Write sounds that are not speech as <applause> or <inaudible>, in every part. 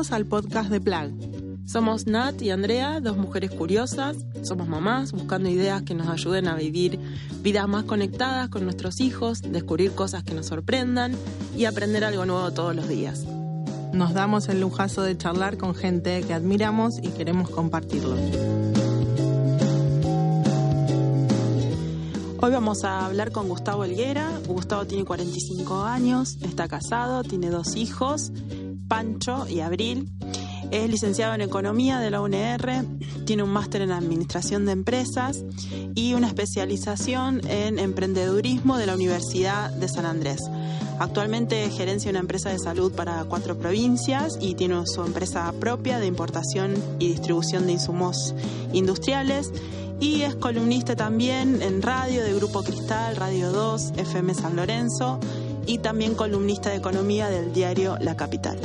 Al podcast de Plag. Somos Nat y Andrea, dos mujeres curiosas. Somos mamás buscando ideas que nos ayuden a vivir vidas más conectadas con nuestros hijos, descubrir cosas que nos sorprendan y aprender algo nuevo todos los días. Nos damos el lujazo de charlar con gente que admiramos y queremos compartirlo. Hoy vamos a hablar con Gustavo Elguera. Gustavo tiene 45 años, está casado, tiene dos hijos, Pancho y Abril. Es licenciado en Economía de la UNR, tiene un máster en Administración de Empresas y una especialización en Emprendedurismo de la Universidad de San Andrés. Actualmente gerencia una empresa de salud para cuatro provincias y tiene su empresa propia de importación y distribución de insumos industriales y es columnista también en radio de Grupo Cristal, Radio 2, FM San Lorenzo y también columnista de economía del diario La Capital.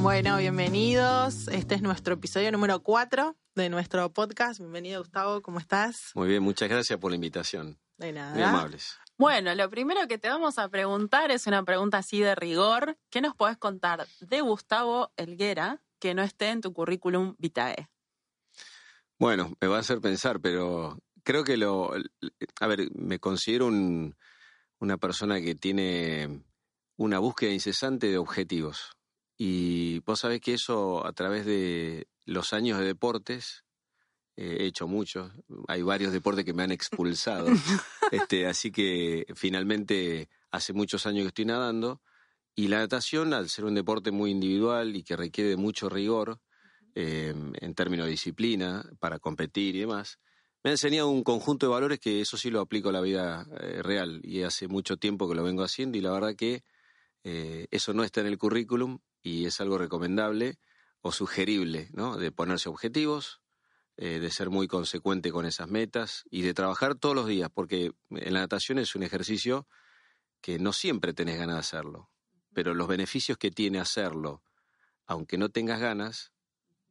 Bueno, bienvenidos. Este es nuestro episodio número 4 de nuestro podcast. Bienvenido, Gustavo. ¿Cómo estás? Muy bien, muchas gracias por la invitación. De nada. Muy amables. Bueno, lo primero que te vamos a preguntar es una pregunta así de rigor. ¿Qué nos podés contar de Gustavo Elguera que no esté en tu currículum vitae? Bueno, me va a hacer pensar, pero creo que lo... A ver, me considero un, una persona que tiene una búsqueda incesante de objetivos. Y vos sabés que eso a través de los años de deportes, eh, he hecho muchos, hay varios deportes que me han expulsado, <laughs> este, así que finalmente hace muchos años que estoy nadando y la natación, al ser un deporte muy individual y que requiere de mucho rigor eh, en términos de disciplina para competir y demás, me ha enseñado un conjunto de valores que eso sí lo aplico a la vida eh, real y hace mucho tiempo que lo vengo haciendo y la verdad que eso no está en el currículum y es algo recomendable o sugerible, ¿no? De ponerse objetivos, eh, de ser muy consecuente con esas metas y de trabajar todos los días, porque en la natación es un ejercicio que no siempre tenés ganas de hacerlo, pero los beneficios que tiene hacerlo, aunque no tengas ganas,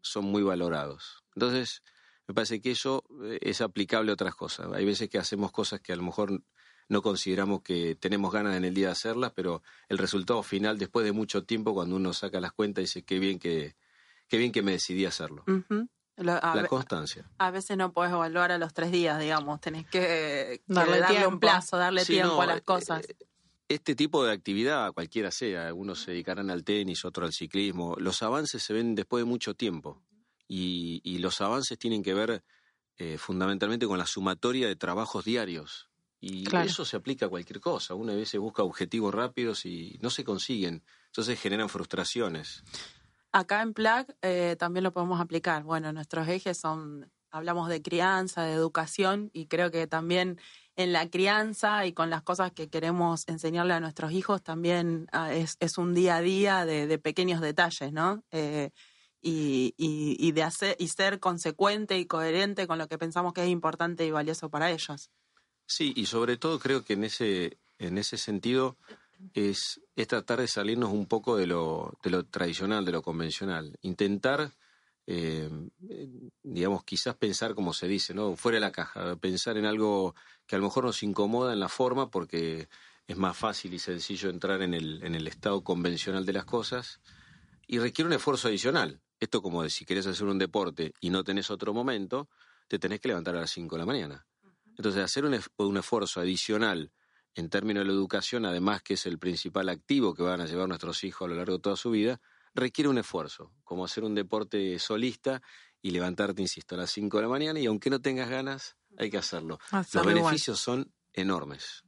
son muy valorados. Entonces, me parece que eso eh, es aplicable a otras cosas. Hay veces que hacemos cosas que a lo mejor no consideramos que tenemos ganas en el día de hacerlas, pero el resultado final, después de mucho tiempo, cuando uno saca las cuentas, dice qué bien que, qué bien que me decidí a hacerlo. la constancia. A veces no puedes evaluar a los tres días, digamos, tenés que, darle, un plazo, darle tiempo a las eh, cosas. Este tipo de actividad, cualquiera sea, algunos se dedicarán al tenis, otros al ciclismo, los avances se ven después de mucho tiempo y, los avances tienen que ver eh, fundamentalmente con la sumatoria de trabajos diarios y eso se aplica a cualquier cosa. Una vez se busca objetivos rápidos y no se consiguen. Entonces generan frustraciones. Acá en PLAC eh, también lo podemos aplicar. Bueno, nuestros ejes son, hablamos de crianza, de educación y creo que también en la crianza y con las cosas que queremos enseñarle a nuestros hijos también ah, es, un día a día de, pequeños detalles, ¿no? Eh, y, y, de hacer, y ser consecuente y coherente con lo que pensamos que es importante y valioso para ellos. Sí, y sobre todo creo que en ese, en ese sentido es, es tratar de salirnos un poco de lo, de lo tradicional, de lo convencional. Intentar, eh, digamos, quizás pensar como se dice, ¿no? Fuera de la caja, pensar en algo que a lo mejor nos incomoda en la forma porque es más fácil y sencillo entrar en el, en el estado convencional de las cosas y requiere un esfuerzo adicional. Esto como de si querés hacer un deporte y no tenés otro momento, te tenés que levantar a las 5 de la mañana. Entonces, hacer un, esfuerzo adicional en términos de la educación, además que es el principal activo que van a llevar nuestros hijos a lo largo de toda su vida, requiere un esfuerzo, como hacer un deporte solista y levantarte, insisto, a las 5 de la mañana y aunque no tengas ganas, hay que hacerlo. Los beneficios son enormes.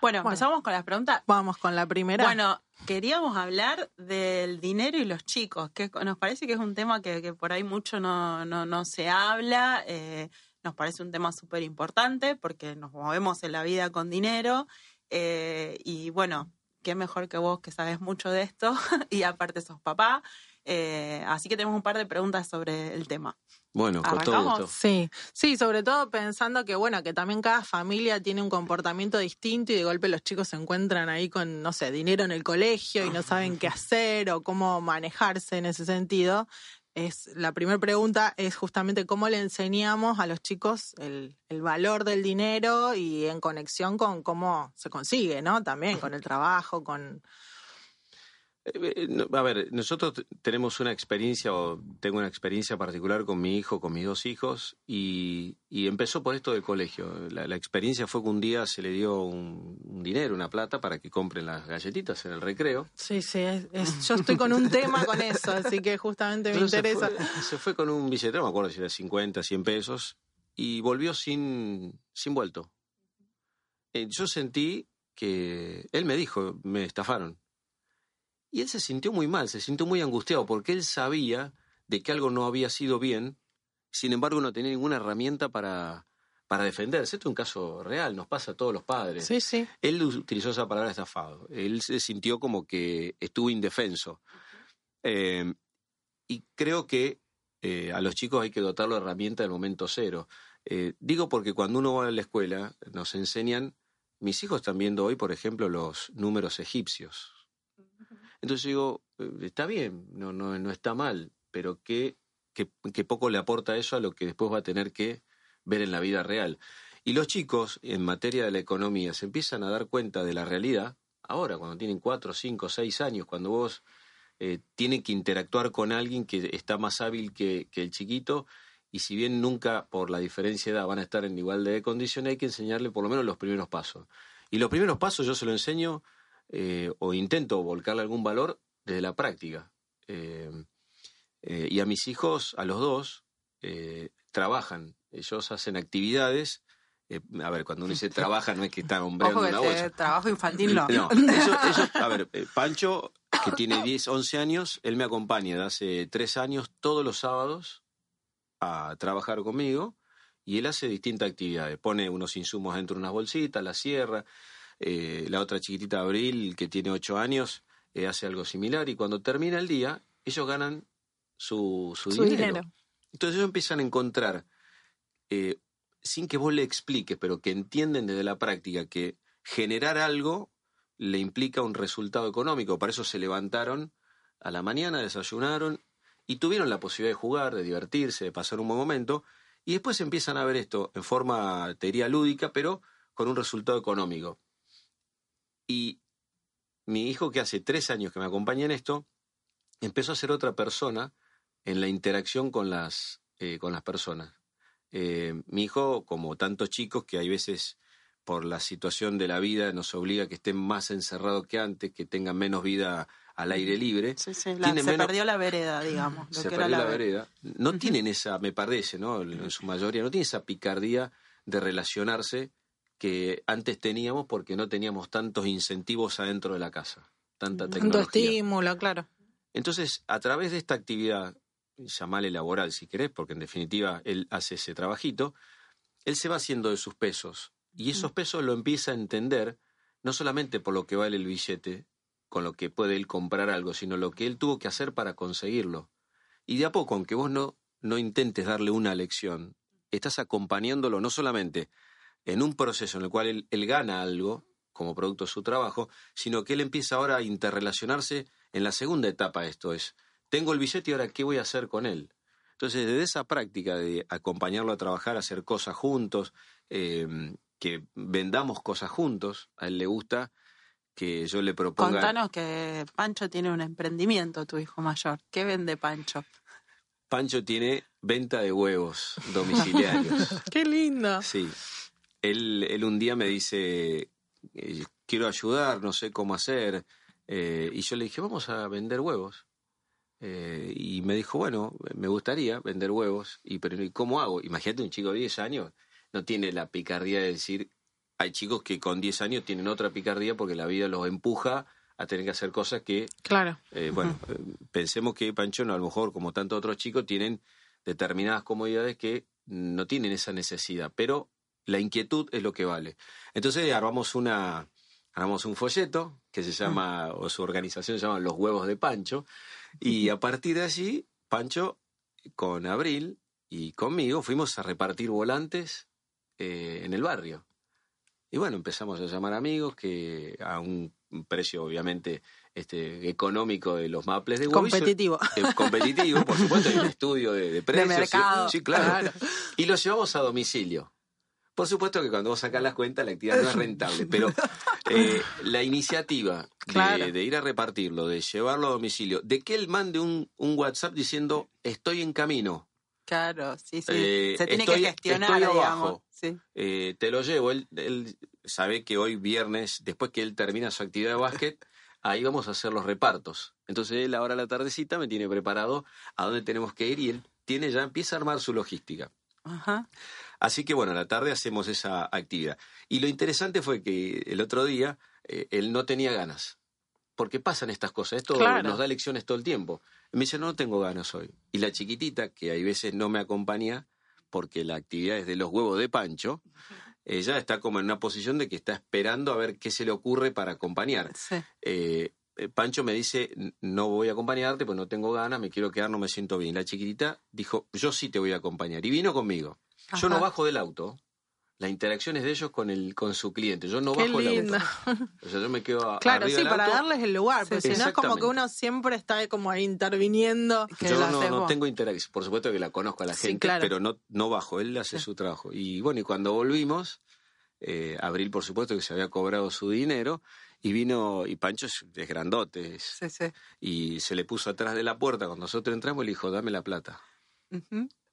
Bueno, empezamos con las preguntas. Vamos con la primera. Bueno, queríamos hablar del dinero y los chicos, que nos parece que es un tema que, por ahí mucho no, no, no se habla. Eh, nos parece un tema súper importante porque nos movemos en la vida con dinero eh, y bueno, qué mejor que vos que sabes mucho de esto <laughs> y aparte sos papá. Eh, así que tenemos un par de preguntas sobre el tema. Bueno, con todo gusto. Sí, sí, sobre todo pensando que bueno, que también cada familia tiene un comportamiento distinto y de golpe los chicos se encuentran ahí con, no sé, dinero en el colegio y no saben qué hacer o cómo manejarse en ese sentido. es la primera pregunta es justamente cómo le enseñamos a los chicos el, el, valor del dinero y en conexión con cómo se consigue, ¿no? También con el trabajo, con a ver, nosotros tenemos una experiencia, o tengo una experiencia particular con mi hijo, con mis dos hijos, y, empezó por esto del colegio. La, experiencia fue que un día se le dio un, dinero, una plata, para que compren las galletitas en el recreo. Sí, sí, yo estoy con un tema con eso, así que justamente me interesa. Se fue, con un billete, no me acuerdo si era 50, 100 pesos, y volvió sin, sin vuelto. Eh, yo sentí que él me dijo, me estafaron y él se sintió muy mal, se sintió muy angustiado, porque él sabía de que algo no había sido bien, sin embargo no tenía ninguna herramienta para, para defenderse. Esto es un caso real, nos pasa a todos los padres. Sí, sí. Él utilizó esa palabra estafado. Él se sintió como que estuvo indefenso. Eh, y creo que eh, a los chicos hay que dotarlo de herramienta del momento cero. Eh, digo porque cuando uno va a la escuela nos enseñan, mis hijos están viendo hoy, por ejemplo, los números egipcios. Entonces digo, eh, está bien, no, no, no está mal, pero ¿qué, qué, poco le aporta eso a lo que después va a tener que ver en la vida real. Y los chicos, en materia de la economía, se empiezan a dar cuenta de la realidad ahora, cuando tienen cuatro, cinco, seis años, cuando vos eh, tienen que interactuar con alguien que está más hábil que, el chiquito, y si bien nunca por la diferencia de edad van a estar en igual de condiciones, hay que enseñarle por lo menos los primeros pasos. Y los primeros pasos yo se lo enseño eh, o intento volcarle algún valor desde la práctica. Eh, eh, y a mis hijos, a los dos, trabajan. Ellos hacen actividades. a ver, cuando uno dice <laughs> trabaja, no es que están hombreando una bolsa. Trabajo infantil no. no a ver, <laughs> Pancho, que tiene 10, 11 años, él me acompaña de hace 3 años todos los sábados a trabajar conmigo y él hace distintas actividades. Pone unos insumos dentro de unas bolsitas, la cierra. Eh, la otra chiquitita Abril, que tiene ocho años, eh, hace algo similar y cuando termina el día, ellos ganan su, su, dinero. Entonces ellos empiezan a encontrar, eh, sin que vos le expliques, pero que entienden desde la práctica que generar algo le implica un resultado económico. Para eso se levantaron a la mañana, desayunaron y tuvieron la posibilidad de jugar, de divertirse, de pasar un buen momento. Y después empiezan a ver esto en forma, teoría lúdica, pero con un resultado económico. Y mi hijo, que hace tres años que me acompaña en esto, empezó a ser otra persona en la interacción con las, eh, con las personas. Eh, mi hijo, como tantos chicos que hay veces por la situación de la vida nos obliga a que estén más encerrados que antes, que tengan menos vida al aire libre. Sí, sí, se perdió la vereda, digamos. se perdió la, vereda. No tienen esa, me parece, ¿no? En su mayoría, no tienen esa picardía de relacionarse que antes teníamos porque no teníamos tantos incentivos adentro de la casa, tanta tecnología. Tanto estímulo, claro. Entonces, a través de esta actividad, llamale laboral si querés, porque en definitiva él hace ese trabajito, él se va haciendo de sus pesos y esos pesos lo empieza a entender no solamente por lo que vale el billete, con lo que puede él comprar algo, sino lo que él tuvo que hacer para conseguirlo. Y de a poco, aunque vos no, no intentes darle una lección, estás acompañándolo no solamente en un proceso en el cual él, gana algo como producto de su trabajo, sino que él empieza ahora a interrelacionarse en la segunda etapa. Esto es, tengo el billete y ahora qué voy a hacer con él. Entonces, desde esa práctica de acompañarlo a trabajar, hacer cosas juntos, em, que vendamos cosas juntos, a él le gusta que yo le proponga. Contanos que Pancho tiene un emprendimiento, tu hijo mayor. ¿Qué vende Pancho? Pancho tiene venta de huevos domiciliarios. <laughs> ¡Qué lindo! Sí, él, él un día me dice, eh, quiero ayudar, no sé cómo hacer. Eh, y yo le dije, vamos a vender huevos. Eh, y me dijo, bueno, me gustaría vender huevos, y pero ¿y cómo hago? Imagínate un chico de 10 años, no tiene la picardía de decir, hay chicos que con 10 años tienen otra picardía porque la vida los empuja a tener que hacer cosas que, claro. bueno, pensemos que Pancho, a lo mejor como tantos otros chicos, tienen determinadas comodidades que no tienen esa necesidad, pero la inquietud es lo que vale. Entonces armamos una, armamos un folleto que se llama, o su organización se llama Los Huevos de Pancho, y a partir de allí, Pancho con Abril y conmigo fuimos a repartir volantes eh, en el barrio. Y bueno, empezamos a llamar amigos que a un precio obviamente este, económico de los maples de Competitivo. Eh, competitivo, por supuesto, hay un estudio de, de precios. mercado. Sí, claro. Y lo llevamos a domicilio. Por supuesto que cuando vos sacás las cuentas la actividad no es rentable, <laughs> pero eh, la iniciativa de, de, ir a repartirlo, de llevarlo a domicilio, de que él mande un, un WhatsApp diciendo estoy en camino. Claro, sí, sí. Eh, Se tiene estoy- que gestionar, estoy digamos. abajo. Sí. Eh, te lo llevo. Él, él sabe que hoy viernes, después que él termina su actividad de básquet, ahí vamos a hacer los repartos. Entonces él ahora a la tardecita me tiene preparado a dónde tenemos que ir y él tiene ya empieza a armar su logística. Ajá. Así que bueno, a la tarde hacemos esa actividad. Y lo interesante fue que el otro día eh, él no tenía ganas. Porque pasan estas cosas, esto Claro. nos da lecciones todo el tiempo. Me dice, no tengo ganas hoy. Y la chiquitita, que hay veces no me acompaña porque la actividad es de los huevos de Pancho, <laughs> ella está como en una posición de que está esperando a ver qué se le ocurre para acompañar. Sí. Eh, eh, Pancho me dice, "N- no voy a acompañarte, pues no tengo ganas, me quiero quedar, no me siento bien. La chiquitita dijo, yo sí te voy a acompañar. Y vino conmigo. Yo no bajo del auto. La interacción es de ellos con el con su cliente. Yo no Qué bajo del lindo. auto. O sea, yo me quedo a- Claro, arriba sí, del para auto. darles el lugar, Sí, sí. si no es como que uno siempre está como interviniendo. Que Yo no, tengo interacción. Por supuesto que la conozco a la Sí, gente, claro. pero no, no bajo. Él hace Sí. su trabajo. Y bueno, y cuando volvimos, eh, Abril, por supuesto, que se había cobrado su dinero, y vino, y Pancho es, es grandote, Sí, sí. y se le puso atrás de la puerta. Cuando nosotros entramos, le dijo, dame la plata.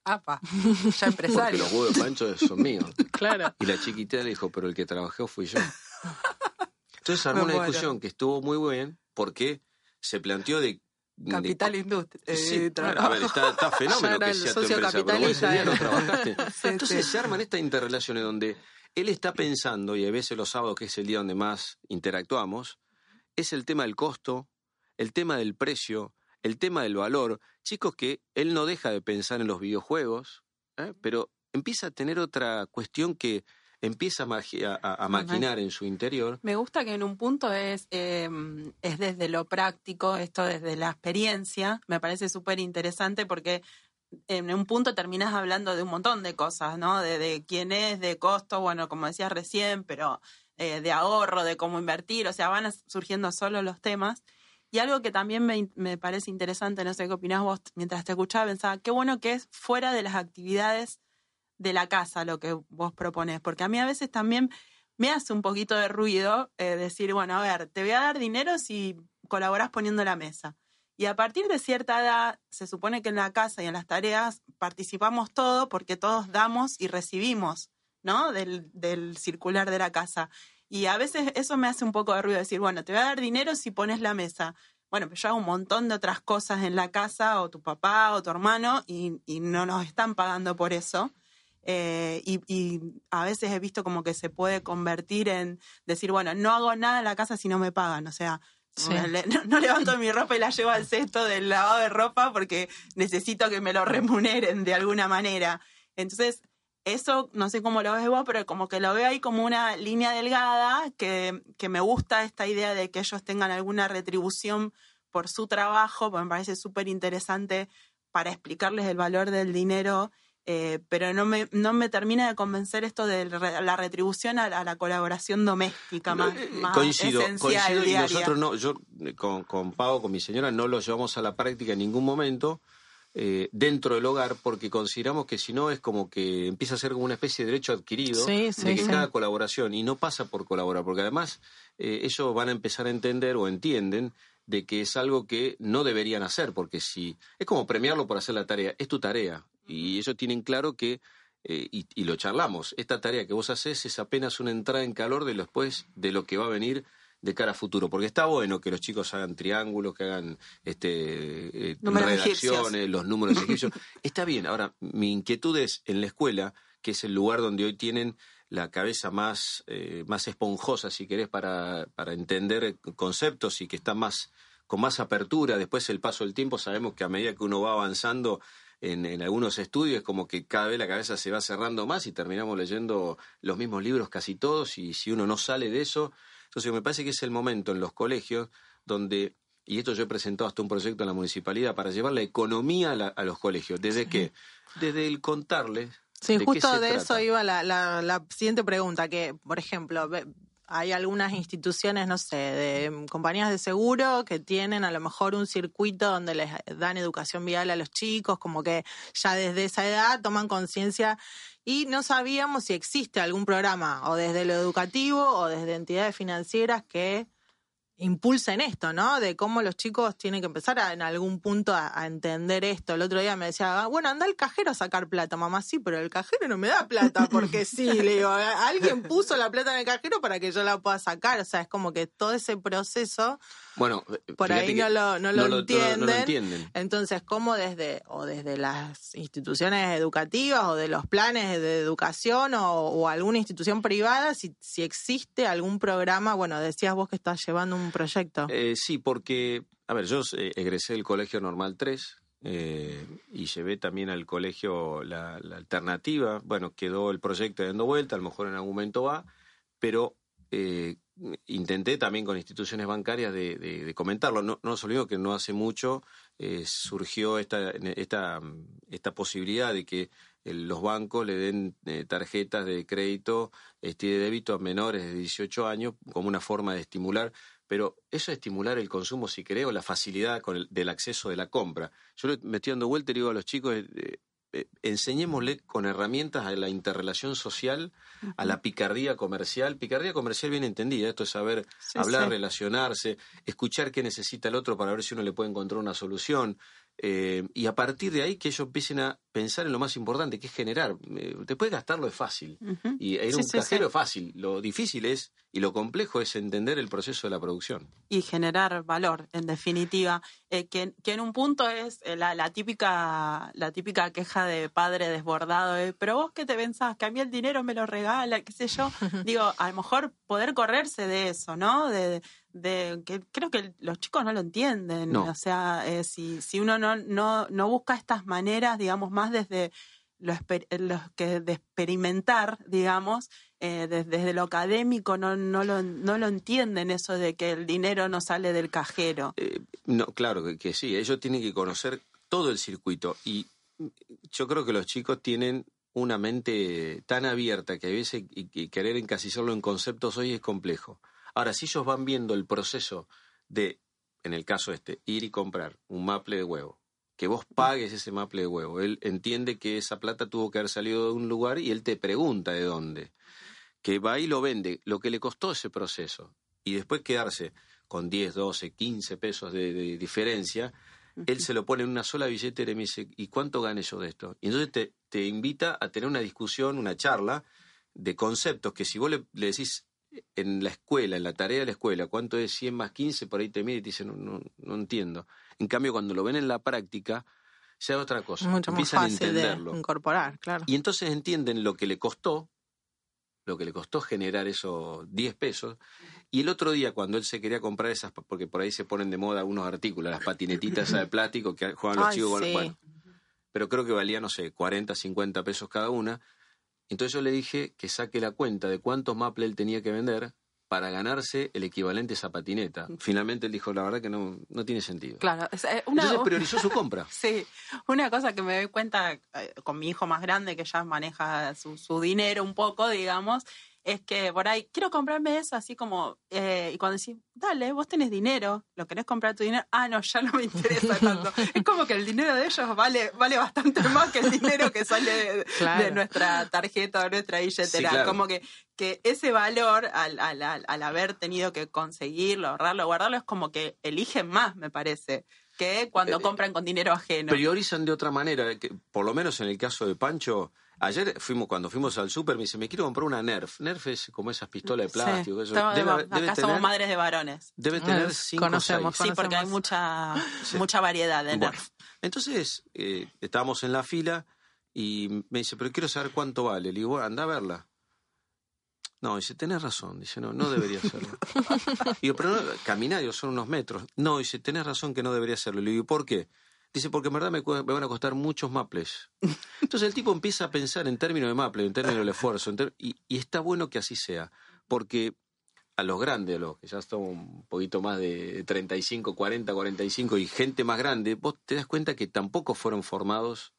Apa, <laughs> ya Porque empresario. los huevos de Pancho son míos. <laughs> Claro. Y la chiquitita le dijo, pero el que trabajó fui yo. <laughs> Entonces armó Me una muero. discusión que estuvo muy bien porque se planteó de... de- Capital Industria. eh, Sí, trabajo. a ver, está, está fenómeno que sea tu socio empresa, pero vos ese capitalista, día no eh. trabajaste. Sí, Entonces sí. se arman estas interrelaciones donde él está pensando, y a veces los sábados, que es el día donde más interactuamos, es el tema del costo, el tema del precio, el tema del valor. Chicos que él no deja de pensar en los videojuegos, ¿eh? pero empieza a tener otra cuestión que empieza a, magi- a- a- a maquinar en su interior. Me gusta que en un punto es, eh, es desde lo práctico, esto desde la experiencia, me parece súper interesante porque en un punto terminas hablando de un montón de cosas, ¿no? De, de quién es, de costo, bueno, como decías recién, pero eh, de ahorro, de cómo invertir, o sea, van surgiendo solo los temas. Y algo que también me, parece interesante, no sé qué opinás vos, mientras te escuchaba, pensaba, qué bueno que es fuera de las actividades de la casa lo que vos propones, porque a mí a veces también me hace un poquito de ruido eh, decir, bueno, a ver, te voy a dar dinero si colaborás poniendo la mesa. Y a partir de cierta edad, se supone que en la casa y en las tareas participamos todos porque todos damos y recibimos, ¿no? Del circular de la casa. Y a veces eso me hace un poco de ruido decir, bueno, te voy a dar dinero si pones la mesa. Bueno, pero yo hago un montón de otras cosas en la casa, o tu papá, o tu hermano, y, y no nos están pagando por eso. Eh, y, y a veces he visto como que se puede convertir en decir, bueno, no hago nada en la casa si no me pagan. O sea, Sí. no, <laughs> no levanto mi ropa y la llevo al cesto del lavado de ropa porque necesito que me lo remuneren de alguna manera. Entonces, eso no sé cómo lo ves vos, pero como que lo veo ahí como una línea delgada que, que me gusta esta idea de que ellos tengan alguna retribución por su trabajo, porque me parece súper interesante para explicarles el valor del dinero, eh, pero no me, no me termina de convencer esto de la retribución a, la- a la colaboración doméstica más, Eh, más coincido, esencial, coincido y diaria. nosotros no, yo eh, con, con Pau, con mi señora, no lo llevamos a la práctica en ningún momento eh, dentro del hogar porque consideramos que si no es como que empieza a ser como una especie de derecho adquirido Sí, sí, de que sí. cada colaboración y no pasa por colaborar porque además eh, ellos van a empezar a entender o entienden de que es algo que no deberían hacer porque si es como premiarlo por hacer la tarea es tu tarea y ellos tienen claro que eh, y, y lo charlamos. Esta tarea que vos haces es apenas una entrada en calor de lo después de lo que va a venir de cara a futuro. Porque está bueno que los chicos hagan triángulos, que hagan este, eh, Números redacciones, egipcios. los números <laughs> egipcios. está bien. Ahora, mi inquietud es en la escuela, que es el lugar donde hoy tienen la cabeza más, eh, más esponjosa, si querés, para, para entender conceptos y que está más con más apertura. Después el paso del tiempo, sabemos que a medida que uno va avanzando en, en algunos estudios, como que cada vez la cabeza se va cerrando más y terminamos leyendo los mismos libros casi todos y si uno no sale de eso, entonces me parece que es el momento en los colegios donde, y esto yo he presentado hasta un proyecto en la municipalidad para llevar la economía a, la- a los colegios, ¿desde qué? Desde el contarles. Sí, de justo de trata. eso iba la, la, la siguiente pregunta, que, por ejemplo, hay algunas instituciones, no sé, de mm, compañías de seguro que tienen a lo mejor un circuito donde les dan educación vial a los chicos, como que ya desde esa edad toman conciencia y no sabíamos si existe algún programa o desde lo educativo o desde entidades financieras que impulsen esto, ¿no? De cómo los chicos tienen que empezar en algún punto a, entender esto. El otro día me decía, ah, bueno, anda al cajero a sacar plata, mamá, sí, pero el cajero no me da plata porque sí, <laughs> le digo, alguien puso la plata en el cajero para que yo la pueda sacar, o sea, es como que todo ese proceso bueno, por ahí no lo, no, lo, entienden. Entonces, ¿cómo desde, o desde las instituciones educativas o de los planes de educación o, alguna institución privada, si, si existe algún programa, bueno, decías vos que estás llevando un proyecto. Eh, sí, porque, a ver, yo eh, egresé del Colegio Normal 3, eh, y llevé también al colegio la, alternativa. Bueno, quedó el proyecto dando vuelta, a lo mejor en algún momento va, pero eh, intenté también con instituciones bancarias de, comentarlo. No, no nos olvidemos que no hace mucho eh, surgió esta, esta, esta posibilidad de que los bancos le den eh, tarjetas de crédito este, de débito a menores de 18 años como una forma de estimular. Pero eso es estimular el consumo, si creo, la facilidad con del acceso de la compra. Yo me estoy dando vuelta y digo a los chicos, eh, enseñémosle con herramientas a la interrelación social, a la picardía comercial. Picardía comercial bien entendida, esto es saber hablar, relacionarse, escuchar qué necesita el otro para ver si uno le puede encontrar una solución. Eh, y a partir de ahí que ellos empiecen a pensar en lo más importante, que es generar. Eh, después gastarlo es fácil. Y en un cajero es fácil. Lo difícil es, y lo complejo es entender el proceso de la producción. Y generar valor, en definitiva. Eh, que, en un punto es la, típica, la típica queja de padre desbordado, pero vos qué te pensás, que a mí el dinero me lo regala, qué sé yo. <laughs> Digo, a lo mejor poder correrse de eso, ¿no? De, de que creo que los chicos no lo entienden. O sea, eh, si, si uno no, no, no busca estas maneras, digamos, más desde los, que de experimentar, digamos, eh, desde, lo académico no, no, lo, no lo entienden eso de que el dinero no sale del cajero. Eh, no, claro que, sí, ellos tienen que conocer todo el circuito y yo creo que los chicos tienen una mente tan abierta que a veces y, querer encasillarlo en conceptos hoy es complejo. Ahora, si ellos van viendo el proceso de, en el caso este, ir y comprar un maple de huevo, que vos pagues ese maple de huevo, él entiende que esa plata tuvo que haber salido de un lugar y él te pregunta de dónde. Que va y lo vende, lo que le costó ese proceso. Y después quedarse con 10, 12, 15 pesos de, diferencia, él se lo pone en una sola billetera y me dice, ¿y cuánto gane yo de esto? Y entonces te, te invita a tener una discusión, una charla de conceptos que si vos le, le decís en la escuela, en la tarea de la escuela, cuánto es 100 más 15, por ahí te mide y te dice, no, no, entiendo. En cambio, cuando lo ven en la práctica, sea otra cosa. Mucho más fácil de incorporar, claro. Y entonces entienden lo que le costó, lo que le costó generar esos 10 pesos. Y el otro día, cuando él se quería comprar esas, porque por ahí se ponen de moda algunos artículos, las patinetitas de plástico que juegan los chicos, bueno, pero creo que valía, no sé, 40, 50 pesos cada una. Entonces yo le dije que saque la cuenta de cuántos Maple él tenía que vender para ganarse el equivalente a esa patineta. Mm. Finalmente él dijo, la verdad que no, no tiene sentido. Claro. Eh, Entonces <laughs> priorizó su compra. <laughs> sí. Una cosa que me doy cuenta eh, con mi hijo más grande, que ya maneja su, su dinero un poco, digamos, es que por ahí quiero comprarme eso, así como, eh, y cuando decís, dale, vos tenés dinero, lo querés comprar tu dinero, ah, no, ya no me interesa <laughs> tanto. es como que el dinero de ellos vale, vale bastante más que el dinero que sale de, <laughs> nuestra tarjeta o de nuestra billetera. Como que, que ese valor, al, al, al, haber tenido que conseguirlo, ahorrarlo, guardarlo, es como que eligen más, me parece que cuando eh, compran con dinero ajeno. Priorizan de otra manera, que por lo menos en el caso de Pancho, Ayer fuimos, cuando fuimos al súper, me dice, me quiero comprar una Nerf. Nerf es como esas pistolas de plástico. acá somos madres de varones. Debe tener cinco conocemos, Sí, porque hay mucha, mucha variedad de Nerf. entonces, eh, estábamos en la fila y me dice, pero quiero saber cuánto vale. Le digo, anda a verla. No, dice, tenés razón. Dice, no, no debería hacerlo. <laughs> digo, pero no, caminar, son unos metros. No, dice, tenés razón que no debería hacerlo. Le digo, ¿por qué? Dice, porque en verdad me, van a costar muchos maples. <laughs> Entonces el tipo empieza a pensar en términos de maple, en términos del esfuerzo. y, está bueno que así sea, porque a los grandes, a los que ya están un poquito más de 35, 40, 45 y gente más grande, vos te das cuenta que tampoco fueron formados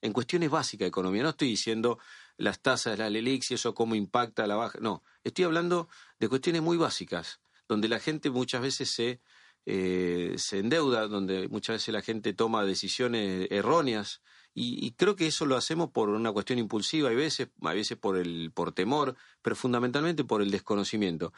en cuestiones básicas de economía. No estoy diciendo las tasas, la LELIX y eso cómo impacta la baja. No, estoy hablando de cuestiones muy básicas, donde la gente muchas veces se, eh, se endeuda, donde muchas veces la gente toma decisiones erróneas. Y, creo que eso lo hacemos por una cuestión impulsiva, hay veces, a veces por, el, por temor, pero fundamentalmente por el desconocimiento.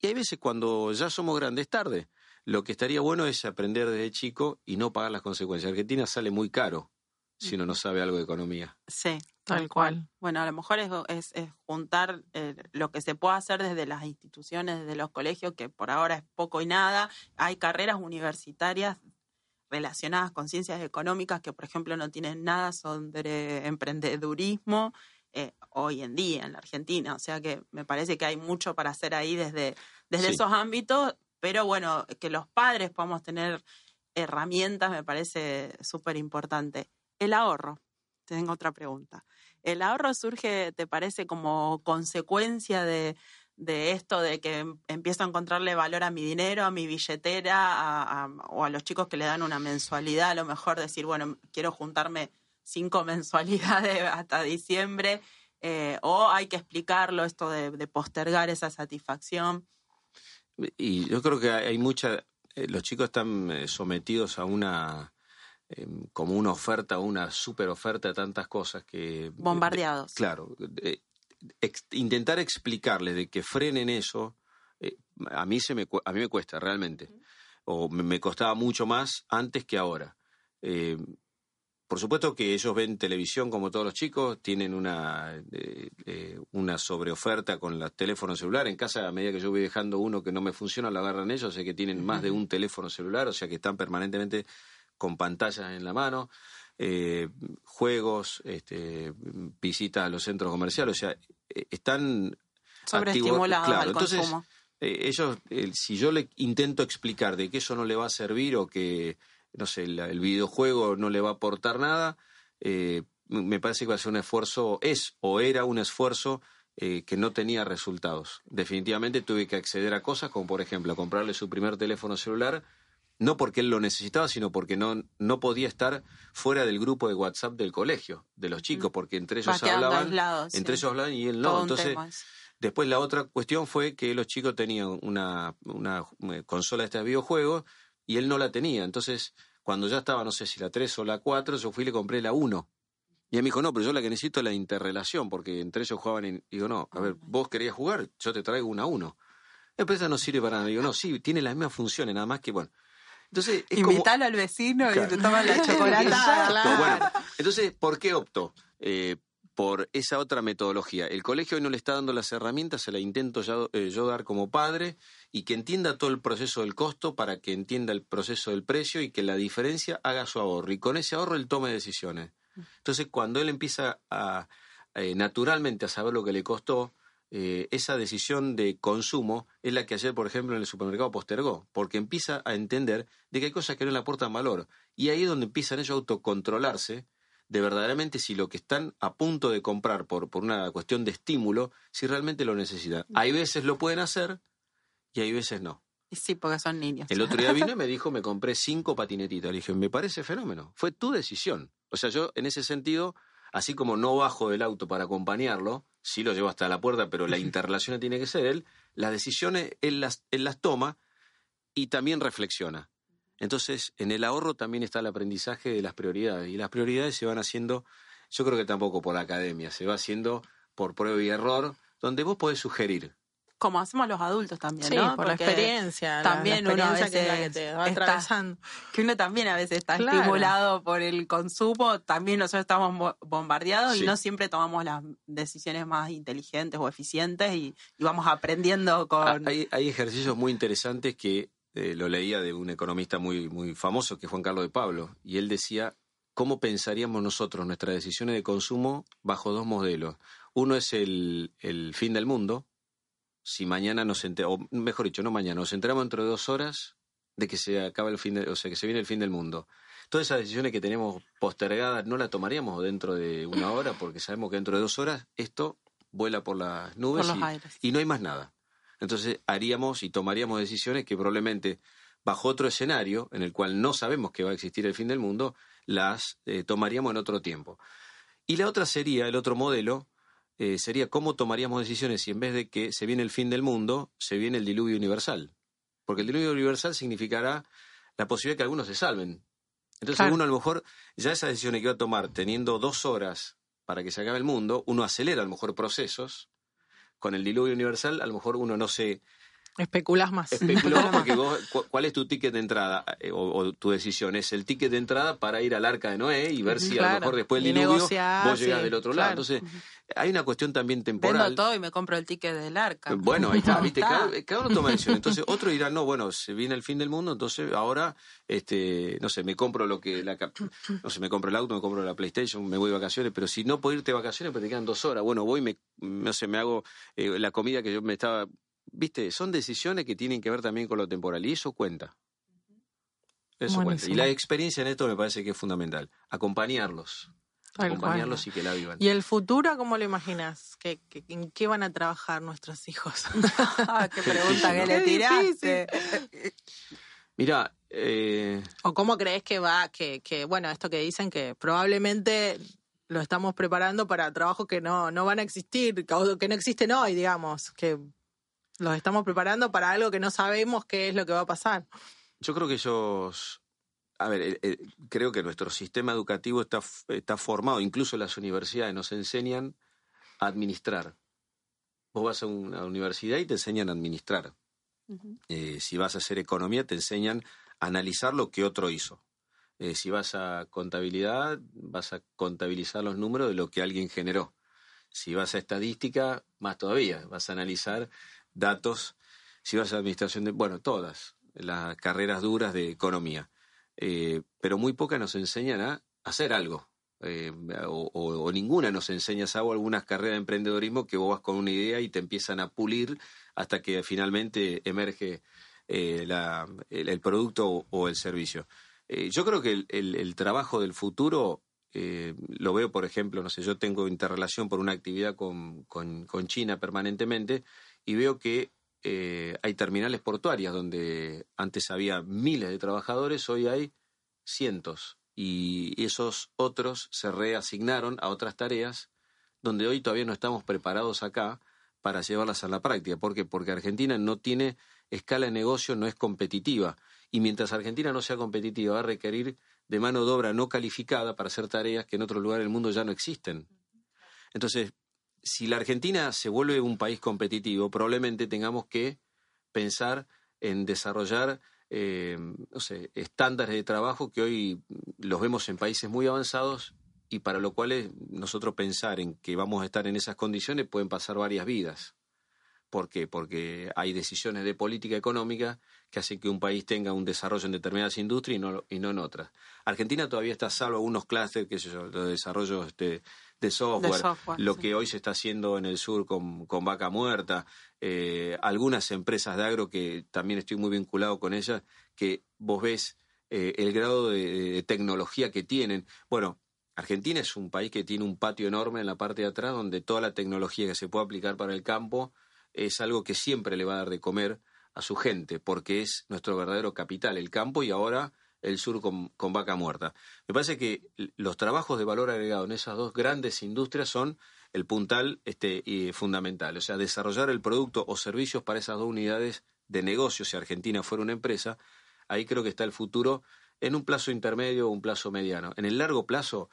Y hay veces cuando ya somos grandes, tarde. Lo que estaría bueno es aprender desde chico y no pagar las consecuencias. Argentina sale muy caro si uno no sabe algo de economía. Sí, tal cual. Bueno, a lo mejor es, es, juntar eh, lo que se puede hacer desde las instituciones, desde los colegios, que por ahora es poco y nada. Hay carreras universitarias relacionadas con ciencias económicas que, por ejemplo, no tienen nada sobre emprendedurismo eh, hoy en día en la Argentina. O sea que me parece que hay mucho para hacer ahí desde, desde esos ámbitos, pero bueno, que los padres podamos tener herramientas me parece súper importante. El ahorro. Tengo otra pregunta. ¿El ahorro surge, te parece, como consecuencia de, esto de que em, empiezo a encontrarle valor a mi dinero, a mi billetera, o a los chicos que le dan una mensualidad, a lo mejor decir, bueno, quiero juntarme cinco <laughs> mensualidades hasta diciembre, eh, o hay que explicarlo, esto de, postergar esa satisfacción. Y yo creo que hay mucha, eh, los chicos están eh, sometidos a una Em, como una oferta, una super oferta de tantas cosas que... Bombardeados. claro. intentar explicarles de que frenen eso, eh, a, mí se me, a mí me cuesta realmente. O me, costaba mucho más antes que ahora. Eh, por supuesto que ellos ven televisión como todos los chicos, tienen una, eh, una sobreoferta con los teléfonos celulares. En casa, a medida que yo voy dejando uno que no me funciona, lo agarran ellos, sé que tienen más de un teléfono celular, o sea que están permanentemente con pantallas en la mano, eh, juegos, este, visitas a los centros comerciales, o sea, eh, están sobreestimulados claro, entonces, eh, ellos, si yo le intento explicar de que eso no le va a servir o que, no sé, el, videojuego no le va a aportar nada, me parece que va a ser un esfuerzo, es o era un esfuerzo que no tenía resultados. Definitivamente tuve que acceder a cosas como, por ejemplo, comprarle su primer teléfono celular no porque él lo necesitaba, sino porque no, no podía estar fuera del grupo de WhatsApp del colegio, de los chicos, mm. porque entre ellos hablaban, entre ellos hablaban y él no. Entonces, después la otra cuestión fue que los chicos tenían una, una eh, consola de este videojuegos y él no la tenía. Entonces, cuando ya estaba, no sé si la 3 o la 4, yo fui y le compré la 1. Y él me dijo, no, pero yo la que necesito es la interrelación, porque entre ellos jugaban y digo, no, a ver, vos querías jugar, yo te traigo una 1. Esa no sirve para nada. Digo, no, sí, tiene las mismas funciones, nada más que, bueno, entonces, al vecino y te toman la chocolatada. <laughs> entonces, ¿por qué opto? Eh, por esa otra metodología. El colegio hoy no le está dando las herramientas, se la intento eh, yo, dar como padre y que entienda todo el proceso del costo para que entienda el proceso del precio y que la diferencia haga su ahorro. Y con ese ahorro él tome decisiones. Entonces, cuando él empieza a, eh, naturalmente a saber lo que le costó, eh, esa decisión de consumo es la que ayer, por ejemplo, en el supermercado postergó, porque empieza a entender de que hay cosas que no le aportan valor. Y ahí es donde empiezan ellos a autocontrolarse de verdaderamente si lo que están a punto de comprar por, por una cuestión de estímulo, si realmente lo necesitan. Hay veces lo pueden hacer y hay veces no. Sí, porque son niños. El otro día vino y <laughs> me dijo, me compré cinco patinetitas. Le dije, me parece fenómeno. Fue tu decisión. O sea, yo en ese sentido, así como no bajo del auto para acompañarlo, sí lo llevo hasta la puerta, pero la <laughs> interrelación tiene que ser él, las decisiones él las, él las toma y también reflexiona. Entonces, en el ahorro también está el aprendizaje de las prioridades. Y las prioridades se van haciendo, yo creo que tampoco por la academia, se va haciendo por prueba y error, donde vos podés sugerir como hacemos los adultos también, sí, ¿no? por la experiencia. También uno a veces que, te va atravesando. que uno también a veces está estimulado por el consumo, también nosotros estamos bombardeados y no siempre tomamos las decisiones más inteligentes o eficientes y, vamos aprendiendo con... Hay, hay ejercicios muy interesantes que eh, lo leía de un economista muy, muy famoso, que es Juan Carlos de Pablo, y él decía, ¿cómo pensaríamos nosotros nuestras decisiones de consumo bajo dos modelos? Uno es el, el fin del mundo, si mañana nos enteramos, o mejor dicho, no mañana, nos enteramos dentro de dos horas de que se acaba el fin, de, o sea, que se viene el fin del mundo. Todas esas decisiones que tenemos postergadas no las tomaríamos dentro de una hora porque sabemos que dentro de dos horas esto vuela por las nubes y, no hay más nada. Entonces haríamos y tomaríamos decisiones que probablemente bajo otro escenario en el cual no sabemos que va a existir el fin del mundo, las eh, tomaríamos en otro tiempo. Y la otra sería, el otro modelo, eh, sería cómo tomaríamos decisiones si en vez de que se viene el fin del mundo, se viene el diluvio universal. Porque el diluvio universal significará la posibilidad de que algunos se salven. Entonces uno a lo mejor, ya esa decisión que va a tomar teniendo dos horas para que se acabe el mundo, uno acelera a lo mejor procesos. Con el diluvio universal, a lo mejor uno no se Especulas más. Especulas porque vos, ¿cuál es tu ticket de entrada? Eh, o, tu decisión, es el ticket de entrada para ir al arca de Noé y ver si a lo mejor después del diluvio vos llegas del otro lado. Entonces, hay una cuestión también temporal. Vendo todo y me compro el ticket del arca. Bueno, ahí está, <laughs> ¿viste? Cada, uno toma decisión. Entonces, otro dirá, no, bueno, se viene el fin del mundo, entonces ahora, este, no sé, me compro lo que, la, no sé, me compro el auto, me compro la PlayStation, me voy de vacaciones, pero si no puedo irte de vacaciones, pero te quedan dos horas, bueno, voy, me, no sé, me hago eh, la comida que yo me estaba viste, son decisiones que tienen que ver también con lo temporal y eso cuenta. Eso cuenta. Y la experiencia en esto me parece que es fundamental. Acompañarlos. acompañarlos y que la vivan. ¿Y el futuro cómo lo imaginas? ¿Qué, en qué van a trabajar nuestros hijos? Ah, <laughs> <laughs> qué pregunta que le tiraste. Mira, eh... ¿O cómo crees que va, que, que, bueno, esto que dicen que probablemente lo estamos preparando para trabajos que no, no van a existir, que no existen hoy, digamos, que los estamos preparando para algo que no sabemos qué es lo que va a pasar. Yo creo que ellos, a ver, eh, eh, creo que nuestro sistema educativo está, está formado, incluso las universidades nos enseñan a administrar. Vos vas a una universidad y te enseñan a administrar. Eh, si vas a hacer economía, te enseñan a analizar lo que otro hizo. si vas a contabilidad, vas a contabilizar los números de lo que alguien generó. Si vas a estadística, más todavía, vas a analizar datos, si vas a administración de, bueno, todas las carreras duras de economía, eh, pero muy pocas nos enseñan a hacer algo. Eh, o, ninguna nos enseña, salvo algunas carreras de emprendedorismo que vos vas con una idea y te empiezan a pulir hasta que finalmente emerge eh, el, producto o, el servicio. yo creo que el, trabajo del futuro lo veo, por ejemplo, no sé, yo tengo interrelación por una actividad con, con China permanentemente y veo que eh, hay terminales portuarias donde antes había miles de trabajadores, hoy hay cientos. Y esos otros se reasignaron a otras tareas donde hoy todavía no estamos preparados acá para llevarlas a la práctica. ¿Por qué? Porque Argentina no tiene escala de negocio, no es competitiva. Y mientras Argentina no sea competitiva, va a requerir de mano de obra no calificada para hacer tareas que en otros lugares del mundo ya no existen. Entonces, si la Argentina se vuelve un país competitivo, probablemente tengamos que pensar en desarrollar eh, no sé, estándares de trabajo que hoy los vemos en países muy avanzados y para lo cual nosotros pensar en que vamos a estar en esas condiciones pueden pasar varias vidas. ¿Por qué? Porque hay decisiones de política económica que hacen que un país tenga un desarrollo en determinadas industrias y no, y no en otras. Argentina todavía está salvo algunos clústeres, que yo, de desarrollo este, de software, lo que hoy se está haciendo en el sur con, vaca muerta, eh, algunas empresas de agro que también estoy muy vinculado con ellas, que vos ves eh, el grado de, tecnología que tienen. Bueno, Argentina es un país que tiene un patio enorme en la parte de atrás donde toda la tecnología que se puede aplicar para el campo es algo que siempre le va a dar de comer a su gente, porque es nuestro verdadero capital, el campo y ahora el sur con, vaca muerta. Me parece que los trabajos de valor agregado en esas dos grandes industrias son el puntal este, y fundamental. O sea, desarrollar el producto o servicios para esas dos unidades de negocio, si Argentina fuera una empresa, ahí creo que está el futuro en un plazo intermedio o un plazo mediano. En el largo plazo,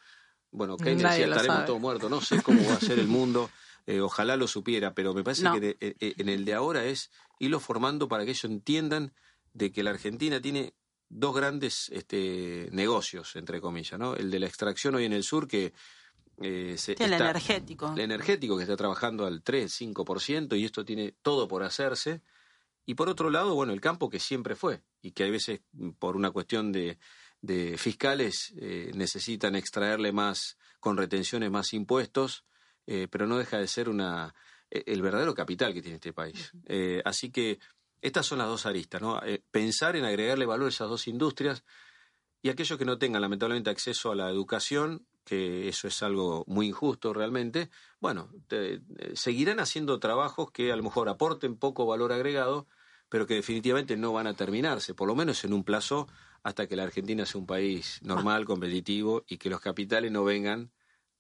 bueno, Keynes decía, estaremos todos muertos, no sé cómo va a ser el mundo, <laughs> eh, ojalá lo supiera, pero me parece que eh, eh, en el de ahora es irlo formando para que ellos entiendan de que la Argentina tiene dos grandes este, negocios, entre comillas, ¿no? El de la extracción hoy en el sur, que eh, el energético. El energético que está trabajando al 3, 5% y esto tiene todo por hacerse. Y por otro lado, bueno, el campo que siempre fue y que a veces por una cuestión de, de fiscales eh, necesitan extraerle más con retenciones, más impuestos, eh, pero no deja de ser una e, el verdadero capital que tiene este país. así que estas son las dos aristas, ¿no? Eh, pensar en agregarle valor a esas dos industrias y aquellos que no tengan lamentablemente acceso a la educación, que eso es algo muy injusto realmente, bueno, eh, seguirán haciendo trabajos que a lo mejor aporten poco valor agregado, pero que definitivamente no van a terminarse, por lo menos en un plazo hasta que la Argentina sea un país normal, competitivo y que los capitales no vengan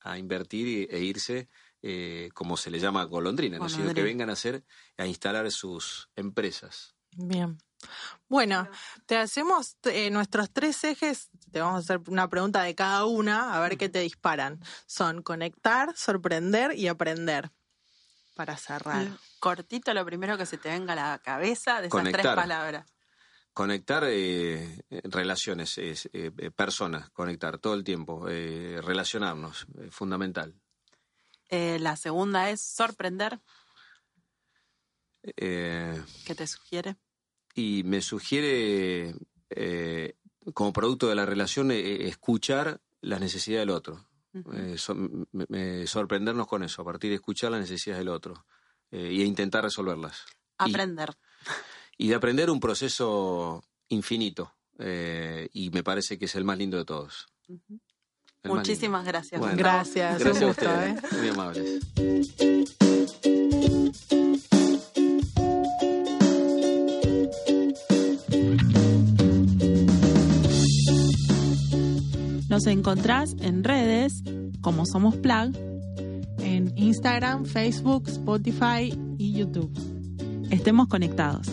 a invertir e irse eh, como se le llama golondrina, ¿no? sino que vengan a hacer, a instalar sus empresas. Bien. Bueno, te hacemos eh, nuestros tres ejes, te vamos a hacer una pregunta de cada una, a ver qué te disparan. Son conectar, sorprender y aprender. Para cerrar. Cortito, lo primero que se te venga a la cabeza de esas tres palabras. Conectar eh, relaciones, eh, personas, conectar todo el tiempo, relacionarnos, fundamental. La segunda es sorprender. ¿Qué te sugiere? y me sugiere, eh, como producto de la relación, eh, escuchar las necesidades del otro. Eh, sorprendernos con eso, a partir de escuchar las necesidades del otro y intentar resolverlas. Aprender. <laughs> Y, de aprender un proceso infinito. y me parece que es el más lindo de todos. Muchísimas gracias. gracias. Gracias a ustedes. Muy amables. Nos encontrás en redes como Somos Plug, en Instagram, Facebook, Spotify y YouTube. Estemos conectados.